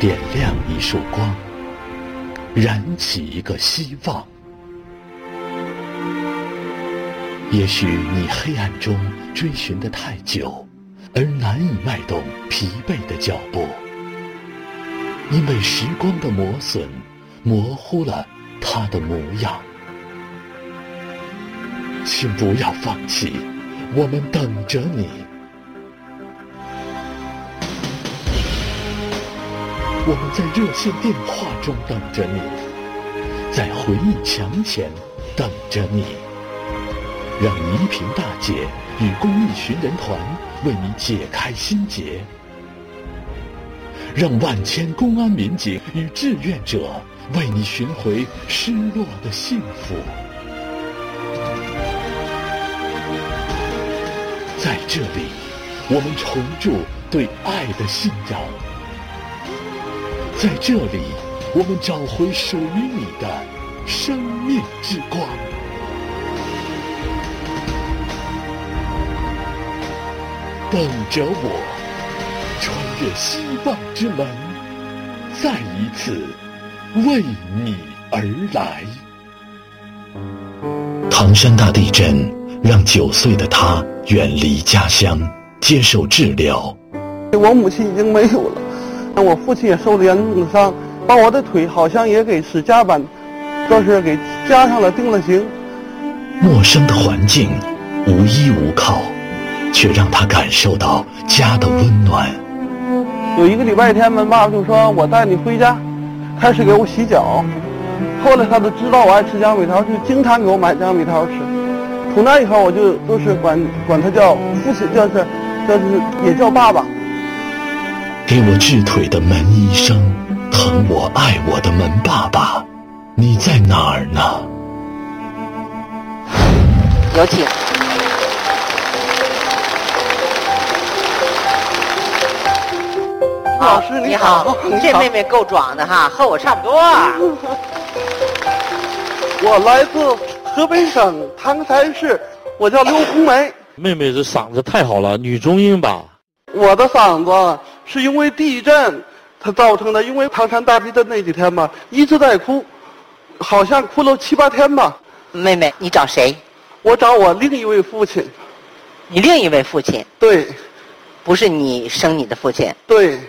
点亮一束光，燃起一个希望。也许你黑暗中追寻的太久，而难以迈动疲惫的脚步，因为时光的磨损，模糊了它的模样。请不要放弃，我们等着你。我们在热线电话中等着你，在回忆墙前等着你。让倪萍大姐与公益寻人团为你解开心结，让万千公安民警与志愿者为你寻回失落的幸福。在这里，我们重铸对爱的信仰；在这里，我们找回属于你的生命之光。等着我，穿越希望之门，再一次为你而来。唐山大地震让九岁的他远离家乡，接受治疗。我母亲已经没有了，我父亲也受了严重的伤，把我的腿好像也给使夹板，这是给加上了定了型。陌生的环境，无依无靠。却让他感受到家的温暖。有一个礼拜天，我爸爸就说：“我带你回家，开始给我洗脚。”后来他都知道我爱吃江米条，就经常给我买江米条吃。从那以后，我就都是管管他叫父亲，就是就是也叫爸爸。给我治腿的门医生，疼我爱我的门爸爸，你在哪儿呢？有请。老师你好，这妹妹够壮的哈，和我差不多。我来自河北省唐山市，我叫刘红梅。妹妹这嗓子太好了，女中音吧？我的嗓子是因为地震它造成的，因为唐山大地震那几天嘛，一直在哭，好像哭了七八天吧。妹妹，你找谁？我找我另一位父亲。你另一位父亲？对。不是你生你的父亲？对。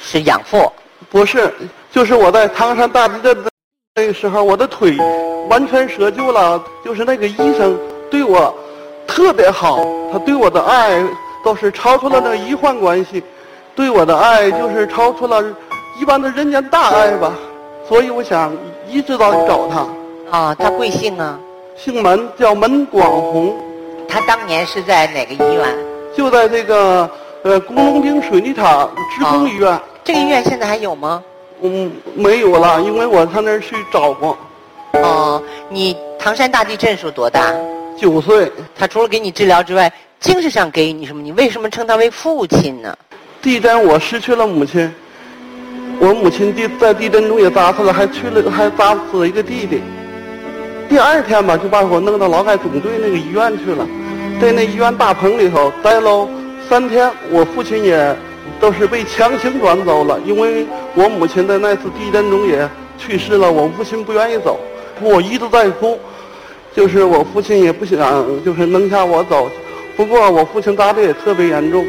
是养父，不是，就是我在唐山大地震的那个时候，我的腿完全折旧了。就是那个医生对我特别好，他对我的爱都是超出了那个医患关系，对我的爱就是超出了一般的人间大爱吧。所以我想一直到找他。啊，他贵姓啊？姓门，叫门广红。他当年是在哪个医院？就在这个。呃，工农兵水泥厂职工医院，这个医院现在还有吗？嗯，没有了，因为我上那儿去找过。哦，你唐山大地震时候多大？九岁。他除了给你治疗之外，精神上给予你什么？你为什么称他为父亲呢？地震我失去了母亲，我母亲地在地震中也砸死了，还去了还砸死了一个弟弟。第二天吧，就把我弄到劳改总队那个医院去了，在那医院大棚里头待了。三天，我父亲也都是被强行转走了，因为我母亲在那次地震中也去世了。我父亲不愿意走，我一直在哭，就是我父亲也不想就是扔下我走。不过我父亲砸的也特别严重，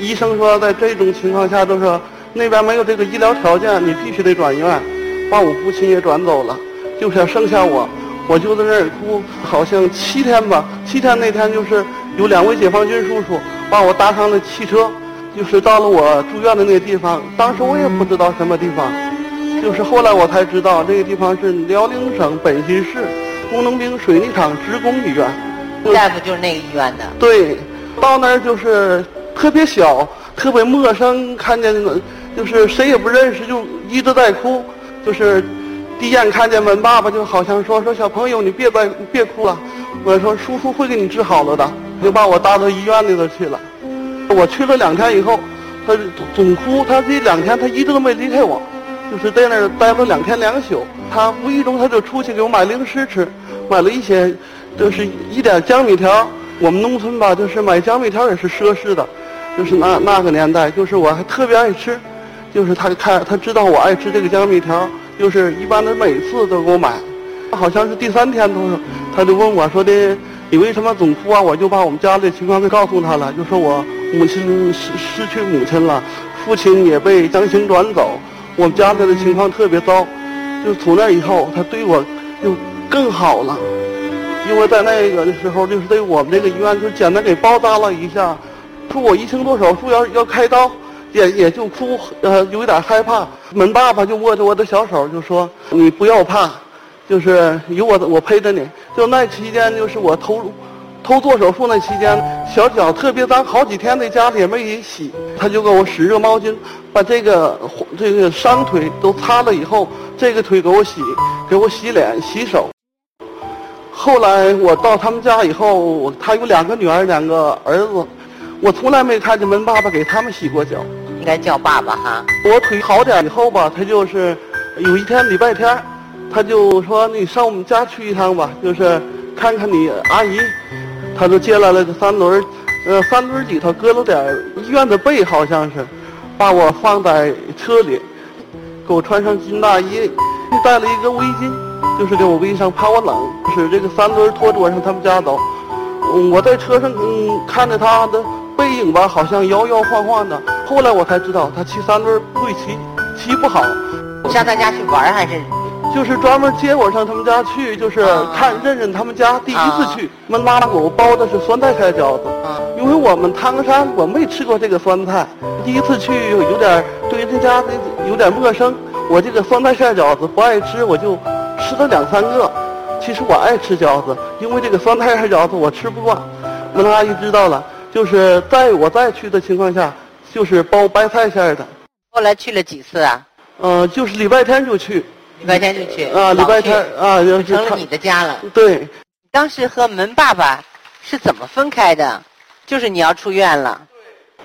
医生说在这种情况下都是那边没有这个医疗条件，你必须得转院，把我父亲也转走了，就想剩下我，我就在那儿哭，好像七天吧。七天那天就是有两位解放军叔叔。把我搭上了汽车，就是到了我住院的那个地方。当时我也不知道什么地方，就是后来我才知道，这个地方是辽宁省本溪市工农兵水泥厂职工医院。大夫就是那个医院的。对，到那儿就是特别小，特别陌生，看见就是谁也不认识，就一直在哭。就是第一眼看见文爸爸，就好像说说小朋友，你别再别哭了。我说叔叔会给你治好了的。就把我搭到医院里头去了。我去了两天以后，他总哭。他这两天他一直都没离开我，就是在那儿待了两天两宿。他无意中他就出去给我买零食吃，买了一些，就是一点江米条。我们农村吧，就是买江米条也是奢侈的，就是那那个年代，就是我还特别爱吃。就是他看他知道我爱吃这个江米条，就是一般的每次都给我买。好像是第三天，他说他就问我说的，你为什么总哭啊？我就把我们家的情况给告诉他了，就说我母亲失失去母亲了，父亲也被强行转走，我们家里的情况特别糟。就从那以后，他对我就更好了，因为在那个的时候，就是对我们这个医院就简单给包扎了一下，说我一听做手术要要开刀，也也就哭，呃，有一点害怕。门爸爸就握着我的小手就说：“你不要怕。”就是有我，我陪着你。就那期间，就是我头，头做手术那期间，小脚特别脏，好几天在家里也没洗。他就给我使热毛巾，把这个这个伤腿都擦了以后，这个腿给我洗，给我洗脸、洗手。后来我到他们家以后，他有两个女儿，两个儿子，我从来没看见门爸爸给他们洗过脚。应该叫爸爸哈。我腿好点以后吧，他就是有一天礼拜天。他就说：“你上我们家去一趟吧，就是看看你阿姨。”他就借来了个三轮，呃，三轮里头搁了点医院的被，好像是，把我放在车里，给我穿上军大衣，带了一个围巾，就是给我围上，怕我冷。使这个三轮拖着我上他们家走。我在车上嗯看着他的背影吧，好像摇摇晃晃的。后来我才知道，他骑三轮不会骑，骑不好。上他家去玩还是？就是专门接我上他们家去，就是看认认他们家。第一次去，我妈妈给我包的是酸菜馅饺子，因为我们唐山我没吃过这个酸菜，第一次去有点对人家有点陌生。我这个酸菜馅饺子不爱吃，我就吃了两三个。其实我爱吃饺子，因为这个酸菜馅饺子我吃不惯。门阿姨知道了，就是在我再去的情况下，就是包白菜馅的。后来去了几次啊？嗯，就是礼拜天就去。礼拜天就去啊，礼拜天啊，就成了你的家了。对，当时和门爸爸是怎么分开的？就是你要出院了。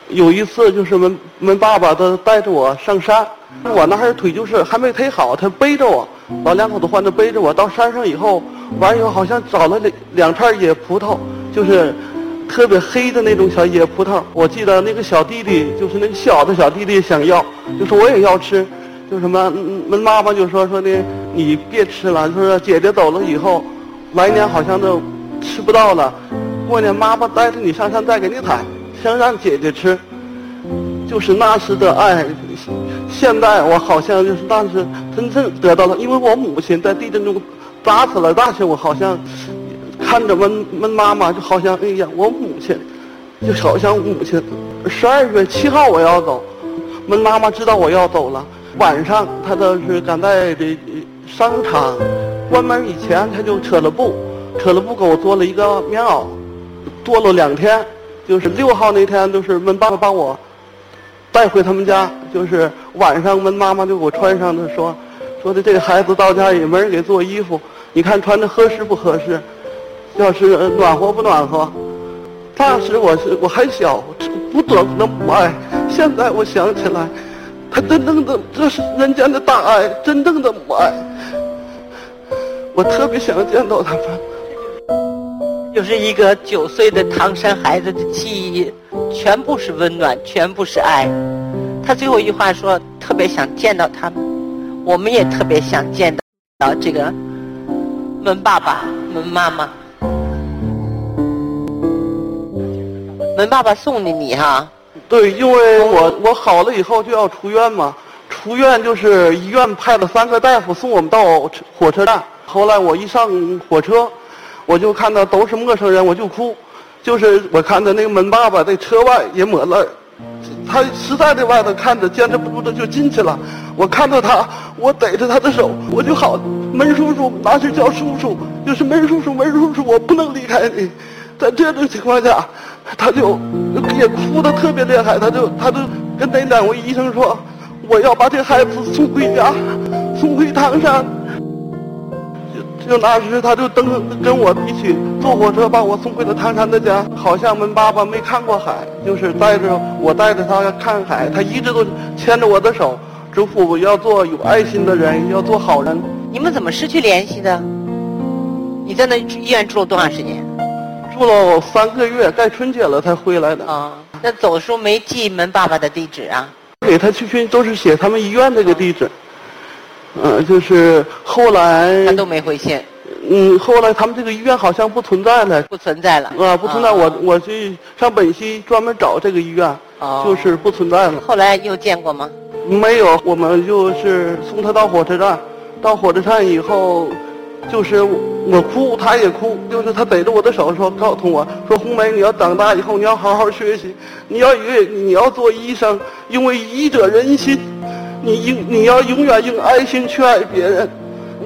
有一次就是门门爸爸他带着我上山，我那还腿就是还没腿好，他背着我，老两口子换着背着我到山上以后，完以后好像找了两两串野葡萄，就是特别黑的那种小野葡萄。我记得那个小弟弟就是那个小的小弟弟想要，就说我也要吃。就什么，妈妈就说说的，你别吃了。说姐姐走了以后，来年好像都吃不到了。过年妈妈带着你上山再给你采，想让姐姐吃。就是那时的爱，现在我好像就是当时真正得到了，因为我母亲在地震中砸死了。大时我好像看着门门妈妈，就好像哎呀，我母亲，就好像母亲。十二月七号我要走，门妈妈知道我要走了。晚上，她都是赶在这商场关门以前，她就扯了布，扯了布给我做了一个棉袄，做了两天。就是六号那天，就是门爸爸帮我带回他们家，就是晚上门妈妈就给我穿上的，说说的这个孩子到家也没人给做衣服，你看穿着合适不合适？要是暖和不暖和？当时我是我还小，不懂那母爱。现在我想起来。他真正的，这是人间的大爱，真正的母爱。我特别想见到他们。就是一个九岁的唐山孩子的记忆，全部是温暖，全部是爱。他最后一句话说：“特别想见到他们。”我们也特别想见到这个门爸爸、门妈妈。门爸爸送的你哈。对，因为我我好了以后就要出院嘛，出院就是医院派了三个大夫送我们到火车站。后来我一上火车，我就看到都是陌生人，我就哭。就是我看到那个门爸爸在车外也抹了，他实在在外头看着坚持不住的就进去了。我看到他，我逮着他的手，我就好，门叔叔，拿去叫叔叔，就是门叔叔，门叔叔，我不能离开你。在这种情况下，他就也哭得特别厉害，他就他就跟那两位医生说：“我要把这孩子送回家，送回唐山。”就就那时，他就登跟我一起坐火车把我送回了唐山的家。好像门爸爸没看过海，就是带着我带着他看海，他一直都牵着我的手，嘱咐我要做有爱心的人，要做好人。你们怎么失去联系的？你在那医院住了多长时间？住了三个月，该春节了才回来的。啊，那走的时候没记门爸爸的地址啊？给他去去都是写他们医院那个地址，嗯、就是后来他都没回信，嗯，后来他们这个医院好像不存在了，不存在了。啊，不存在。我我去上本溪专门找这个医院，哦就是不存在了。后来又见过吗？没有，我们就是送他到火车站，到火车站以后，就是我哭，他也哭，就是他逮着我的手说，告诉我说，红梅，你要长大以后，你要好好学习，你要以你要做医生，因为医者仁心，你应你要永远用爱心去爱别人。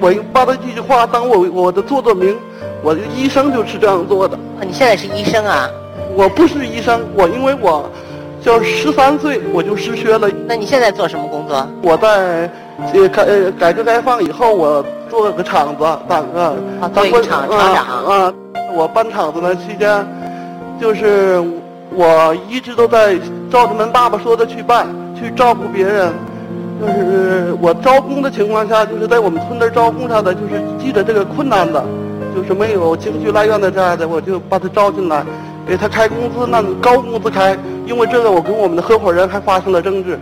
我把他这句话当我我的座座铭，我的医生就是这样做的。哦你现在是医生啊？我不是医生，我因为我，就十三岁我就失学了。那你现在做什么工作？我在呃改呃改革开放以后，我做个厂子，当个啊当过厂啊厂长啊。我搬厂子的期间，就是我一直都在照着门爸爸说的去办，去照顾别人。就是我招工的情况下，就是在我们村那招工上的，就是记着这个困难的，就是没有情绪来源的这样的，我就把他招进来，给他开工资，那高工资开。因为这个，我跟我们的合伙人还发生了争执。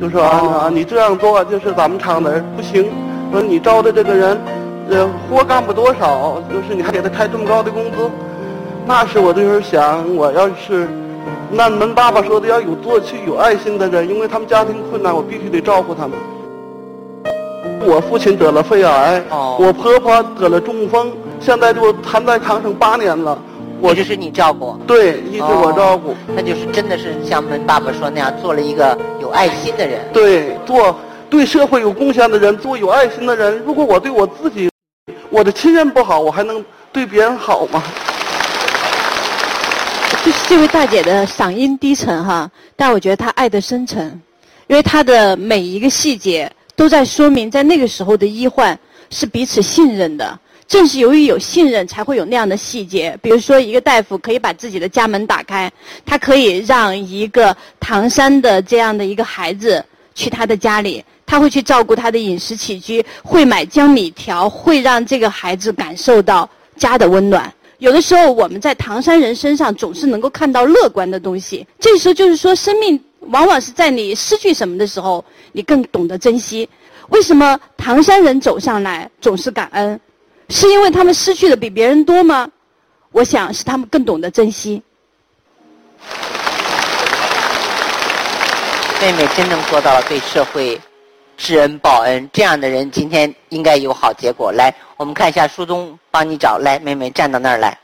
就说啊啊，你这样做就是咱们厂的不行。说你招的这个人，呃，活干不多少，就是你还给他开这么高的工资。那时我就是想，我要是按门爸爸说的，要有做去有爱心的人，因为他们家庭困难，我必须得照顾他们。我父亲得了肺癌，哦我婆婆得了中风，现在就瘫在炕上八年了。我一直是你照顾。对，一直我照顾。哦那就是真的是像门爸爸说那样，做了一个有爱心的人。对，做对社会有贡献的人，做有爱心的人。如果我对我自己、我的亲人不好，我还能对别人好吗？就是这位大姐的嗓音低沉哈，但我觉得她爱的深沉，因为她的每一个细节都在说明，在那个时候的医患是彼此信任的。正是由于有信任，才会有那样的细节。比如说，一个大夫可以把自己的家门打开，他可以让一个唐山的这样的一个孩子去他的家里，他会去照顾他的饮食起居，会买江米条，会让这个孩子感受到家的温暖。有的时候，我们在唐山人身上总是能够看到乐观的东西。这时候就是说，生命往往是在你失去什么的时候，你更懂得珍惜。为什么唐山人走上来总是感恩？是因为他们失去的比别人多吗？我想是他们更懂得珍惜。妹妹真正做到了对社会知恩报恩，这样的人今天应该有好结果。来，我们看一下书中帮你找。来，妹妹站到那儿来。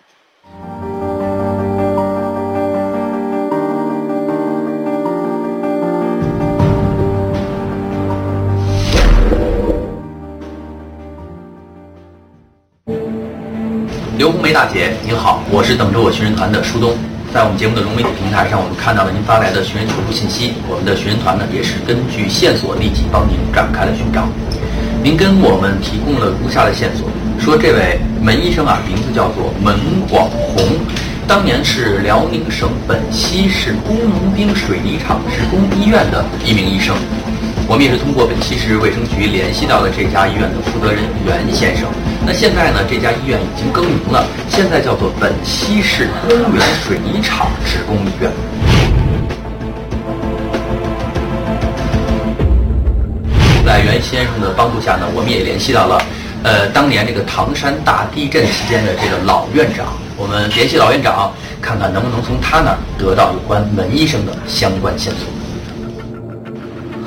刘红梅大姐，您好，我是等着我寻人团的书东。在我们节目的融媒体平台上，我们看到了您发来的寻人求助信息，我们的寻人团呢也是根据线索立即帮您展开了寻找。您跟我们提供了如下的线索，说这位门医生啊，名字叫做门广红，当年是辽宁省本溪市工农兵水泥厂职工医院的一名医生。我们也是通过本溪市卫生局联系到了这家医院的负责人袁先生。那现在呢，这家医院已经更名了，现在叫做本溪市公园水泥厂职工医院。在袁先生的帮助下呢，我们也联系到了，呃，当年这个唐山大地震期间的这个老院长。我们联系老院长，看看能不能从他那儿得到有关门医生的相关线索。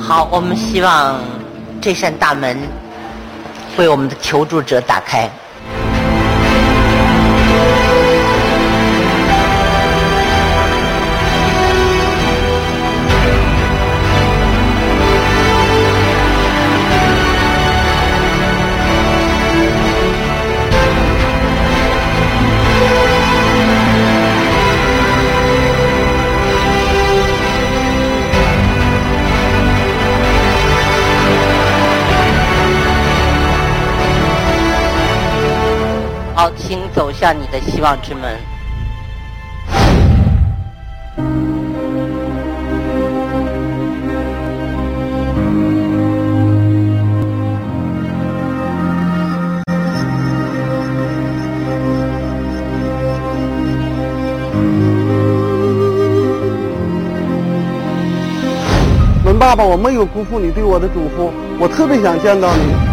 好，我们希望这扇大门为我们的求助者打开。向你的希望之门。门爸爸，我没有辜负你对我的嘱咐，我特别想见到你。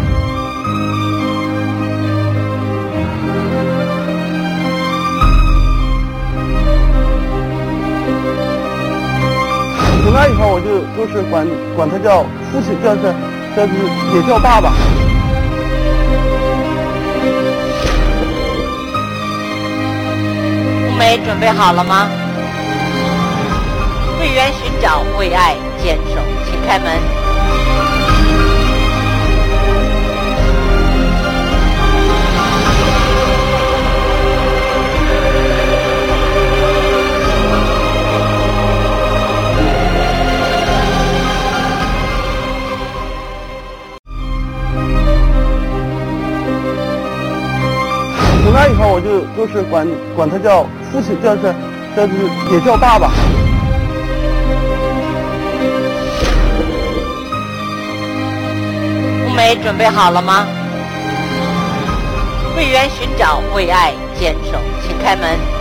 从那以后，我就都是管管他叫父亲，叫是叫是也叫爸爸。红梅准备好了吗？为爱寻找，为爱坚守，请开门。以后，我就就是管管他叫父亲，叫是叫是也叫爸爸。红梅准备好了吗？为缘寻找，为爱坚守，请开门。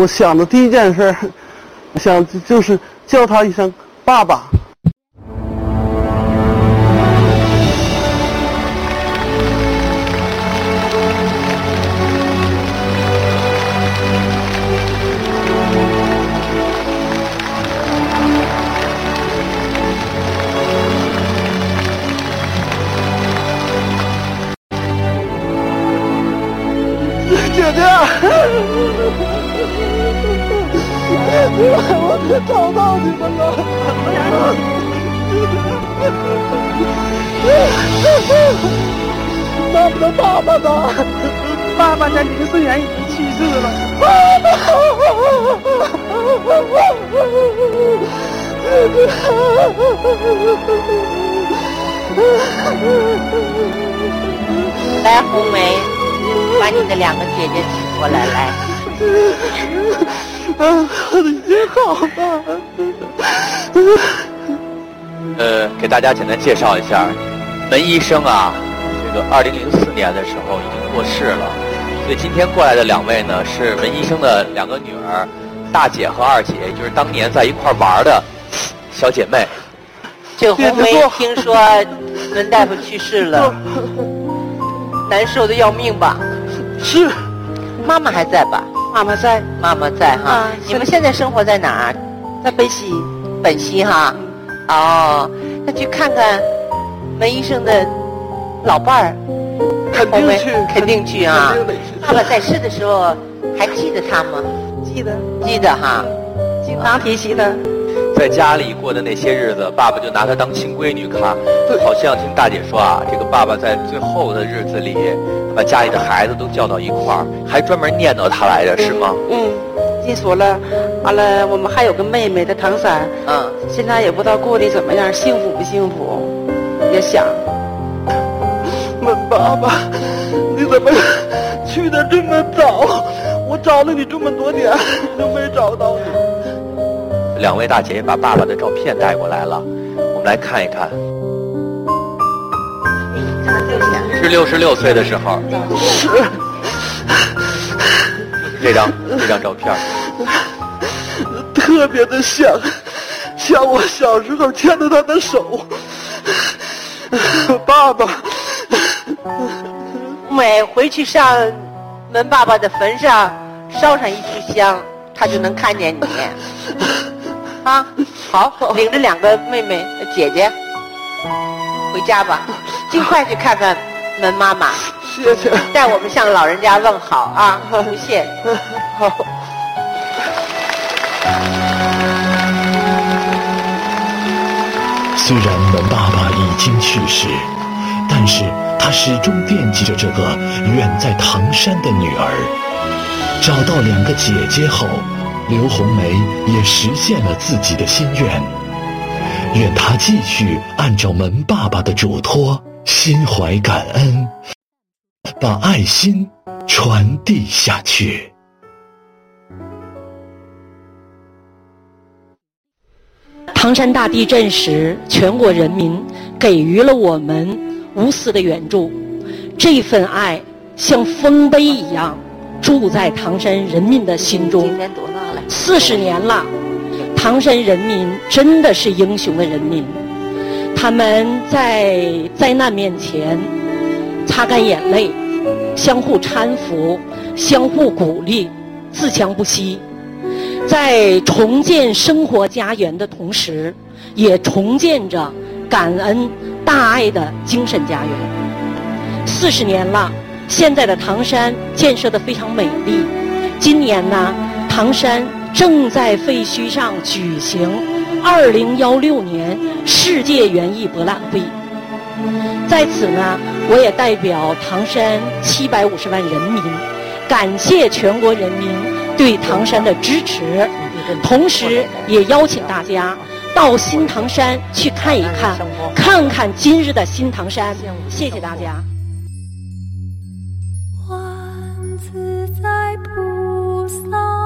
我想的第一件事，想就是叫他一声爸爸。姐姐，我可找到你们了！妈妈的爸爸呢？爸爸在临睡前已经去世了。爸来，红梅，把你的两个姐姐请过来，来。爸，已经好了。呃，给大家简单介绍一下，门医生啊，这个二零零四年的时候已经过世了，所以今天过来的两位呢是门医生的两个女儿，大姐和二姐，也就是当年在一块玩的小姐妹。这个红梅听说文大夫去世了，难受的要命吧？是，妈妈还在吧？妈妈在，妈妈在哈。啊你们现在生活在哪儿？在本溪。本溪哈。哦，那去看看门医生的老伴儿。肯定去，肯定去啊肯定去。爸爸在世的时候还记得他吗？记得，记得哈。经常提起的。在家里过的那些日子，爸爸就拿她当亲闺女看。对好像听大姐说啊，这个爸爸在最后的日子里，把家里的孩子都叫到一块儿，还专门念叨她来着，是吗？嗯，进所了，完了，我们还有个妹妹的唐三，嗯，现在也不知道过得怎么样，幸福不幸福，也想。问爸爸，你怎么去的这么早？我找了你这么多年，都没找到你。两位大姐也把爸爸的照片带过来了，我们来看一看。是六十六岁的时候，是，这张这张照片。特别的像，像我小时候牵着他的手。爸爸，每回去上门爸爸的坟上烧上一支香，他就能看见你。啊，好，领着两个妹妹姐姐回家吧，尽快去看看门妈妈，谢谢。代我们向老人家问好啊，不谢。好。虽然门爸爸已经去世，但是他始终惦记着这个远在唐山的女儿。找到两个姐姐后，刘红梅也实现了自己的心愿。愿她继续按照门爸爸的嘱托，心怀感恩，把爱心传递下去。唐山大地震时，全国人民给予了我们无私的援助，这份爱像丰碑一样住在唐山人民的心中。今年多大了四十年了，唐山人民真的是英雄的人民，他们在灾难面前擦干眼泪，相互搀扶，相互鼓励，自强不息。在重建生活家园的同时，也重建着感恩大爱的精神家园。四十年了，现在的唐山建设的非常美丽。今年呢，唐山正在废墟上举行二零幺六年世界园艺博览会。在此呢，我也代表唐山七百五十万人民，感谢全国人民。对唐山的支持，同时也邀请大家到新唐山去看一看，看看今日的新唐山。谢谢大家。自在菩萨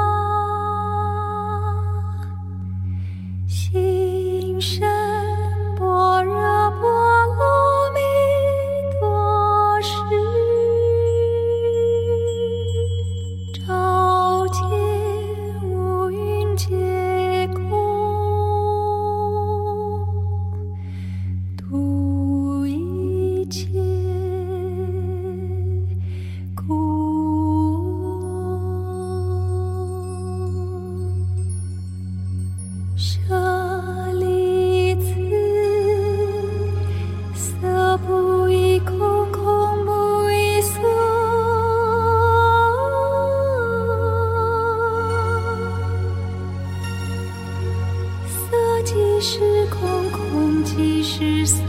是空空即是色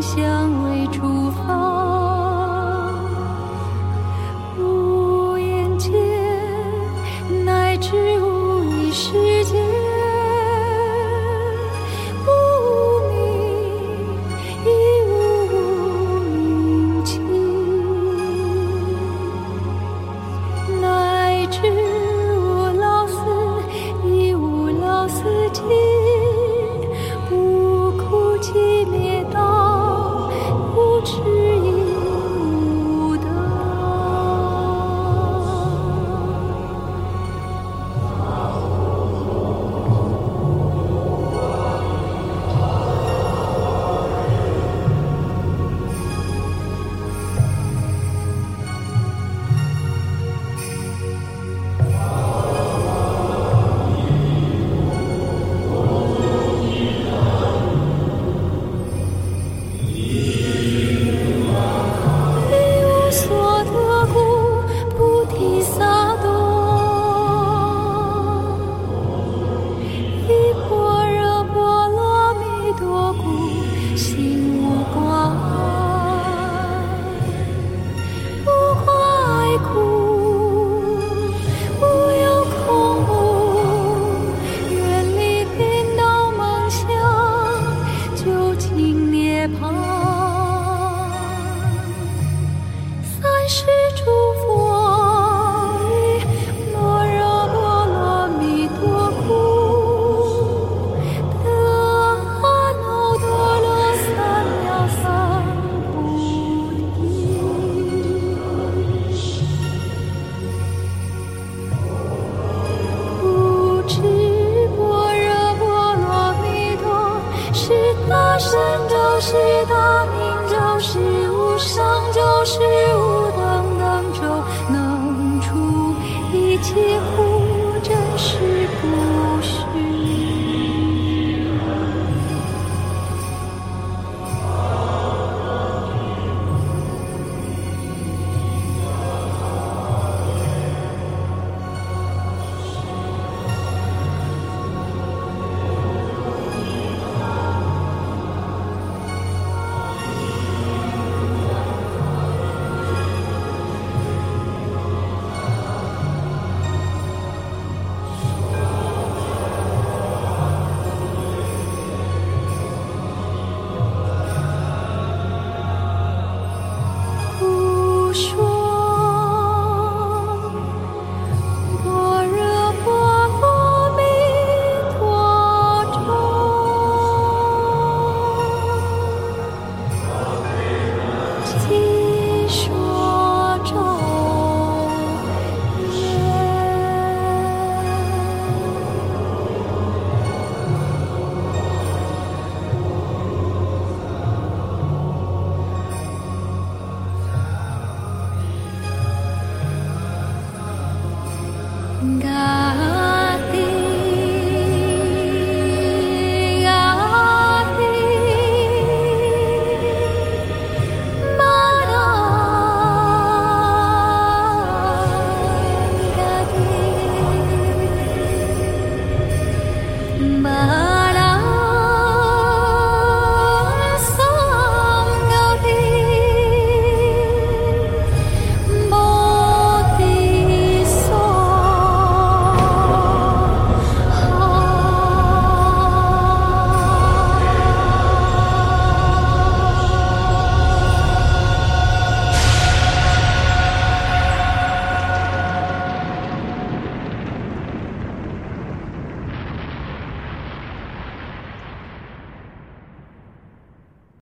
想